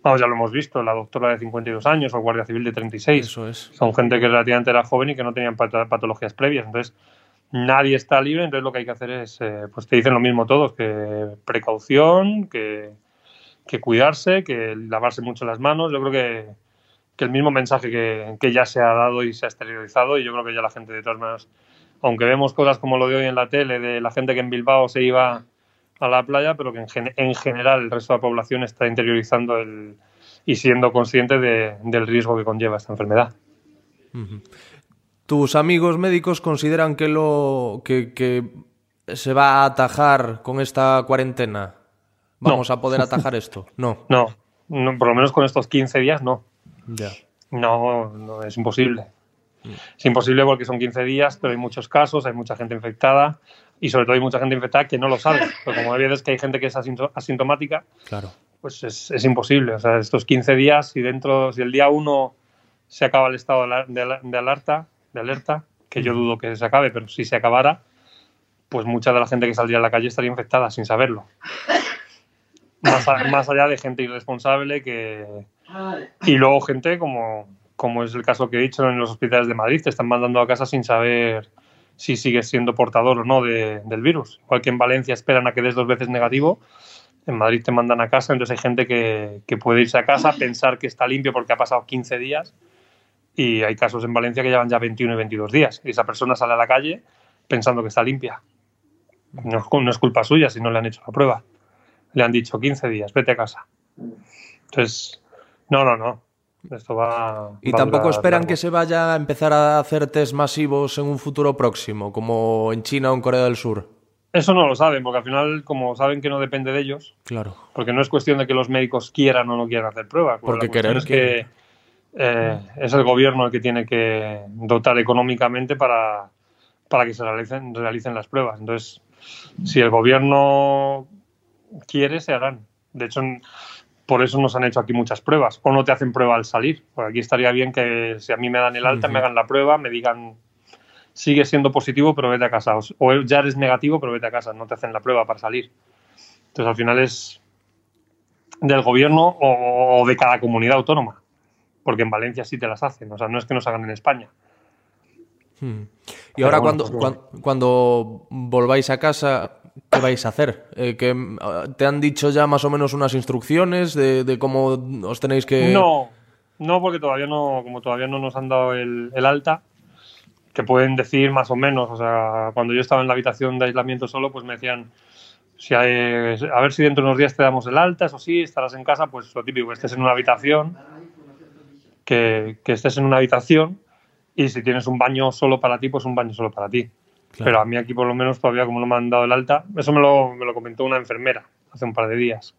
Vamos, ya lo hemos visto, la doctora de 52 años o el guardia civil de 36. Eso es. Son gente que relativamente era joven y que no tenían pat patologías previas. Entonces, nadie está libre, entonces lo que hay que hacer es, eh, pues te dicen lo mismo todos, que precaución, que, que, cuidarse, que lavarse mucho las manos. Yo creo que, que el mismo mensaje que, que, ya se ha dado y se ha exteriorizado y yo creo que ya la gente de todas maneras aunque vemos cosas como lo de hoy en la tele, de la gente que en Bilbao se iba a la playa, pero que en, gen en general el resto de la población está interiorizando el, y siendo consciente de, del riesgo que conlleva esta enfermedad. ¿Tus amigos médicos consideran que, lo, que, que se va a atajar con esta cuarentena? ¿Vamos no. a poder atajar esto? No. no. No, por lo menos con estos 15 días no. Ya. No, no, es imposible. Es imposible porque son 15 días, pero hay muchos casos, hay mucha gente infectada y sobre todo hay mucha gente infectada que no lo sabe. Porque como veces que hay gente que es asintomática, claro. pues es, es, imposible. O sea, estos 15 días, si dentro, si el día 1 se acaba el estado de, de, de, alerta, de alerta, que yo dudo que se acabe, pero si se acabara, pues mucha de la gente que saldría a la calle estaría infectada sin saberlo. Más, a, más allá de gente irresponsable que... Y luego gente como, como es el caso que he dicho en los hospitales de Madrid, te están mandando a casa sin saber si sigues siendo portador o no de, del virus. Igual que en Valencia esperan a que des dos veces negativo, en Madrid te mandan a casa, entonces hay gente que, puede irse a casa, pensar que está limpio porque ha pasado 15 días y hay casos en Valencia que llevan ya 21 y 22 días y esa persona sale a la calle pensando que está limpia. No, no es culpa suya si no le han hecho la prueba. Le han dicho 15 días, vete a casa. Entonces, no, no, no. Esto va. Y va tampoco esperan largo. que se vaya a empezar a hacer test masivos en un futuro próximo, como en China o en Corea del Sur. Eso no lo saben, porque al final, como saben que no depende de ellos, claro. porque no es cuestión de que los médicos quieran o no quieran hacer pruebas. Porque querer es que eh, es el gobierno el que tiene que dotar económicamente para, para que se realicen, realicen las pruebas. Entonces, si el gobierno quiere, se harán. De hecho, por eso nos han hecho aquí muchas pruebas. O no te hacen prueba al salir. Porque aquí estaría bien que si a mí me dan el alta, uh -huh. me hagan la prueba, me digan, sigue siendo positivo, pero vete a casa. O ya eres negativo, pero vete a casa. No te hacen la prueba para salir. Entonces, al final es del gobierno o de cada comunidad autónoma. Porque en Valencia sí te las hacen. O sea, no es que nos hagan en España. Hmm. Y ahora, bueno, cuando, pues, cuando, cuando volváis a casa, ¿qué vais a hacer? Eh, que ¿Te han dicho ya más o menos unas instrucciones de, de, cómo os tenéis que...? No, no, porque todavía no, como todavía no nos han dado el, el, alta, que pueden decir más o menos, o sea, cuando yo estaba en la habitación de aislamiento solo, pues me decían, si hay, a ver si dentro de unos días te damos el alta, eso sí, estarás en casa, pues lo típico, estés en una habitación, que, que estés en una habitación y si tienes un baño solo para ti, pues un baño solo para ti. Claro. Pero a mí aquí por lo menos todavía como no me han dado el alta, eso me lo, me lo comentó una enfermera hace un par de días.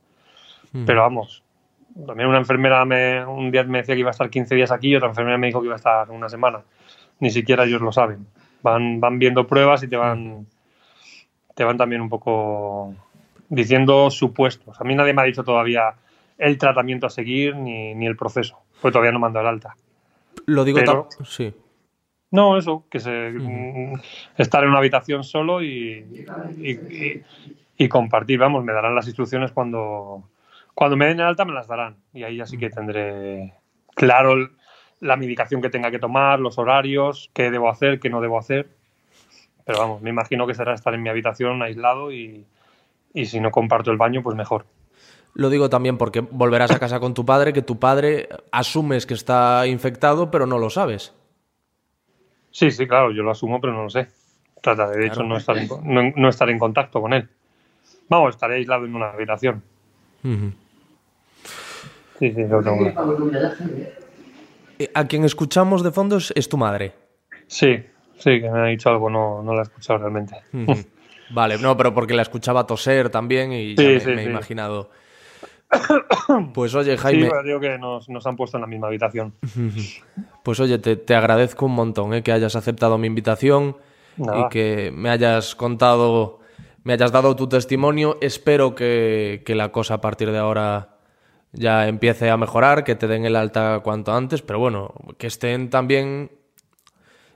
Mm. Pero vamos, También una enfermera me, un día me decía que iba a estar 15 días aquí y otra enfermera me dijo que iba a estar una semana. Ni siquiera ellos lo saben. Van, van viendo pruebas y te van, te van también un poco diciendo supuestos. A mí nadie me ha dicho todavía el tratamiento a seguir ni, ni el proceso, pues todavía no mando el alta. Lo digo Pero- sí. No, eso, que se, mm, estar en una habitación solo y, y, y- y compartir. Vamos, me darán las instrucciones cuando, cuando me den el alta, me las darán. Y ahí ya sí que tendré claro el- la medicación que tenga que tomar, los horarios, qué debo hacer, qué no debo hacer. Pero vamos, me imagino que será estar en mi habitación aislado y, y si no comparto el baño, pues mejor. Lo digo también porque volverás a casa con tu padre, que tu padre asumes que está infectado, pero no lo sabes. Sí, sí, claro, yo lo asumo, pero no lo sé. Trataré, de hecho, Claro. no estar, en, no, no estar en contacto con él. Vamos, estaré aislado en una habitación. Ujú. Sí, sí, lo tengo. Eh, A quien escuchamos de fondo es, tu madre. Sí, sí, que me ha dicho algo, no, no lo he escuchado realmente. Vale, no, pero porque la escuchaba toser también y ya me, sí, me he imaginado. Pues oye, Jaime, digo que nos, nos han puesto en la misma habitación. pues oye, te, te agradezco un montón eh, que hayas aceptado mi invitación Nada. y que me hayas contado, me hayas dado tu testimonio. Espero que, que la cosa a partir de ahora ya empiece a mejorar, que te den el alta cuanto antes, pero bueno, que estén también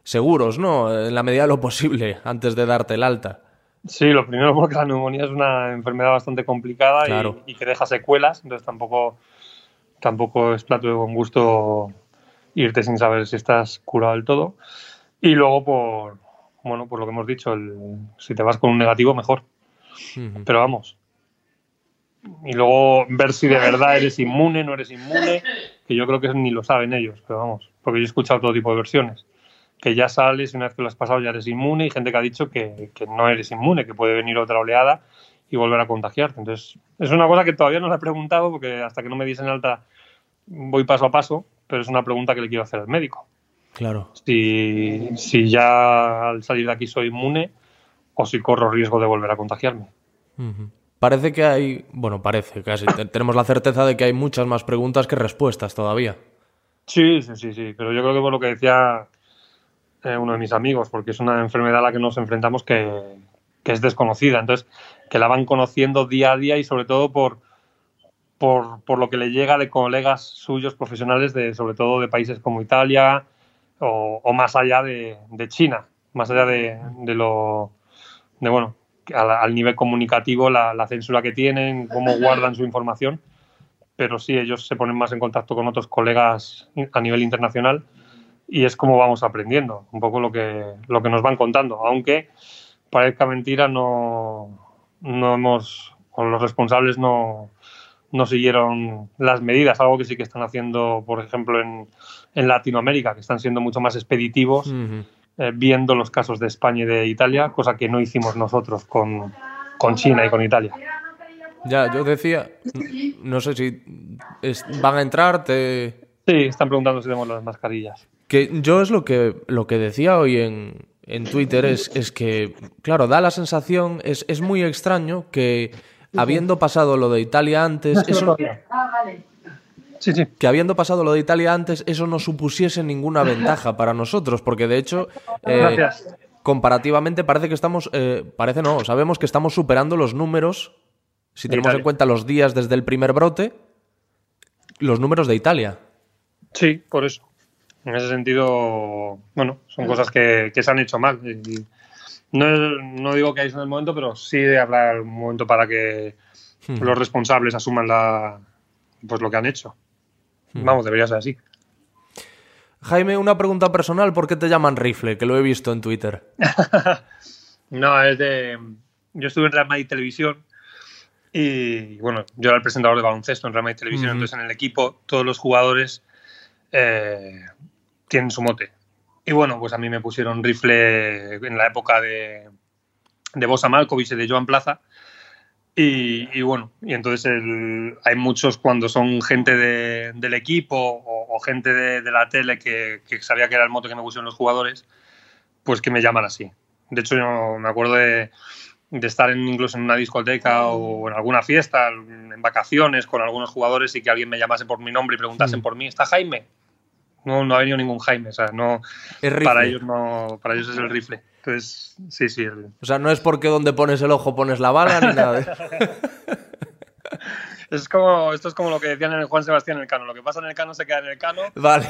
seguros, ¿no? En la medida de lo posible, antes de darte el alta. Sí, lo primero porque la neumonía es una enfermedad bastante complicada y- Claro. y, que deja secuelas, entonces tampoco, tampoco es plato de buen gusto irte sin saber si estás curado del todo. Y luego por, bueno, por lo que hemos dicho, el- si te vas con un negativo, mejor. Pero vamos. Y luego ver si de verdad eres inmune, no eres inmune, que yo creo que ni lo saben ellos, pero vamos, porque yo he escuchado todo tipo de versiones. Que ya sales y una vez que lo has pasado ya eres inmune y gente que ha dicho que, que no eres inmune, que puede venir otra oleada y volver a contagiarte. Entonces, es una cosa que todavía no le he preguntado porque hasta que no me dicen alta voy paso a paso, pero es una pregunta que le quiero hacer al médico. Claro. Si, si ya al salir de aquí soy inmune o si corro riesgo de volver a contagiarme. Parece que hay, bueno, parece, casi te- tenemos la certeza de que hay muchas más preguntas que respuestas todavía. Sí, sí, sí, sí, pero yo creo que por lo que decía eh, uno de mis amigos, porque es una enfermedad a la que nos enfrentamos que, que es desconocida, entonces que la van conociendo día a día y sobre todo por, por, por lo que le llega de colegas suyos profesionales, de, sobre todo de países como Italia o, o más allá de, de China, más allá de, de lo, de bueno, al, al nivel comunicativo, la, la censura que tienen, cómo guardan su información. Pero sí, ellos se ponen más en contacto con otros colegas a nivel internacional y es como vamos aprendiendo, un poco lo que, lo que nos van contando, aunque parezca mentira, no, no hemos, o los responsables no, no siguieron las medidas, algo que sí que están haciendo, por ejemplo, en, en Latinoamérica, que están siendo mucho más expeditivos, eh, viendo los casos de España y de Italia, cosa que no hicimos nosotros con, con China y con Italia. Ya, yo decía, no sé si es- van a entrar, te... Sí, están preguntando si tenemos las mascarillas. Que yo es lo que, lo que decía hoy en, en Twitter, es, es que, claro, da la sensación, es, es muy extraño que habiendo pasado lo de Italia antes, eso, Sí, sí. que habiendo pasado lo de Italia antes, eso no supusiese ninguna ventaja para nosotros, porque de hecho, eh, comparativamente parece que estamos, eh, parece no, sabemos que estamos superando los números, si tenemos en cuenta los días desde el primer brote, los números de Italia. Sí, por eso. En ese sentido, bueno, son cosas que, que se han hecho mal. Y no, no digo que hay en el momento, pero sí habrá un momento para que los responsables asuman la, pues lo que han hecho. Vamos, debería ser así. Jaime, una pregunta personal, ¿por qué te llaman rifle? Que lo he visto en Twitter. No, es de. Yo estuve en Real Madrid Televisión y, bueno, yo era el presentador de baloncesto en Real Madrid Televisión, entonces en el equipo todos los jugadores eh, tienen su mote. Y bueno, pues a mí me pusieron rifle en la época de, de Bosa Malkovich y de Joan Plaza. Y, y bueno, y entonces el- hay muchos cuando son gente de- del equipo o, o gente de, de la tele que, que sabía que era el mote que me pusieron los jugadores, pues que me llaman así. De hecho, yo me acuerdo de, de estar en, incluso en una discoteca o en alguna fiesta, en vacaciones con algunos jugadores y que alguien me llamase por mi nombre y preguntasen por mí, ¿está Jaime? No, no ha venido ningún Jaime, o sea, no, para ellos no, para ellos es el rifle. Entonces, sí, sí. O sea, no es porque donde pones el ojo pones la bala ni nada. De... es como, esto es como lo que decían en el Juan Sebastián en el Cano. Lo que pasa en el Cano se queda en el Cano. Vale.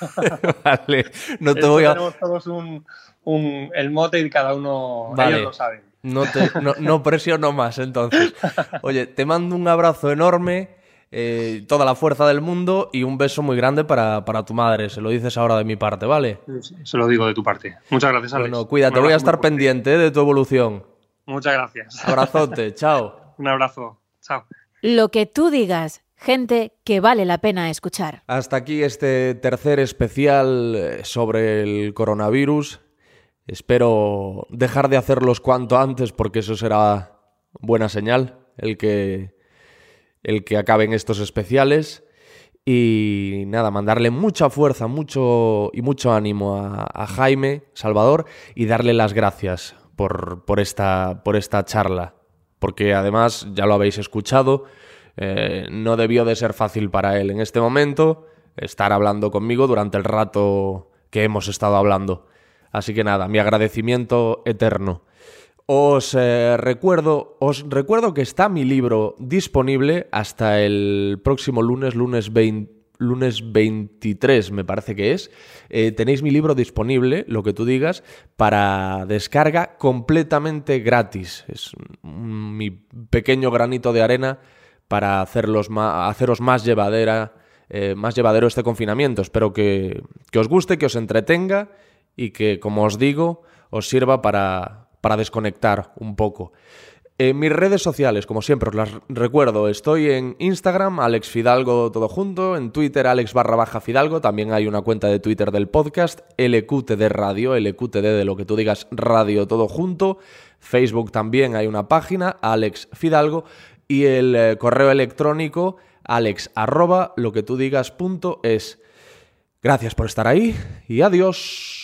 vale. No te voy a. Tenemos todos un, un, el mote y cada uno. Ellos lo saben. No, te, no, no presiono más entonces. Oye, te mando un abrazo enorme. Eh, toda la fuerza del mundo y un beso muy grande para, para, tu madre. Se lo dices ahora de mi parte, ¿vale? Se lo digo de tu parte. Muchas gracias, Alex. Bueno, cuídate, voy a estar pendiente de tu evolución. Muchas gracias. Abrazote, chao. Un abrazo, chao. Lo que tú digas, gente que vale la pena escuchar. Hasta aquí este tercer especial eh, sobre el coronavirus. Espero dejar de hacerlos cuanto antes porque eso será buena señal, el que el que acaben estos especiales. Y nada, mandarle mucha fuerza, mucho y mucho ánimo a, Jaime Salvador y darle las gracias por, por, esta, por esta charla. Porque además, ya lo habéis escuchado, eh, no debió de ser fácil para él en este momento estar hablando conmigo durante el rato que hemos estado hablando. Así que nada, mi agradecimiento eterno. Os eh, recuerdo, os recuerdo que está mi libro disponible hasta el próximo lunes, lunes lunes 23 me parece que es. Eh, tenéis mi libro disponible, lo que tú digas, para descarga completamente gratis. Es mi pequeño granito de arena para hacerlos haceros más llevadera, eh, más llevadero este confinamiento. Espero que, que os guste, que os entretenga y que, como os digo, os sirva para para desconectar un poco. En mis redes sociales, como siempre, os las recuerdo, estoy en Instagram, Alex Fidalgo todo junto, en Twitter, Alex barra baja Fidalgo, también hay una cuenta de Twitter del podcast, LQTD Radio, LQTD de lo que tú digas, radio todo junto, Facebook también hay una página, Alex Fidalgo, y el eh, correo electrónico, alex arroba lo que tú digas es. Gracias por estar ahí y adiós.